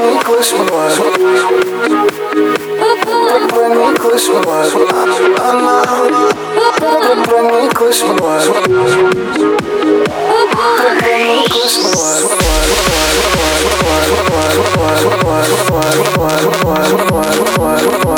when we close my eyes When we close my eyes close my eyes close my eyes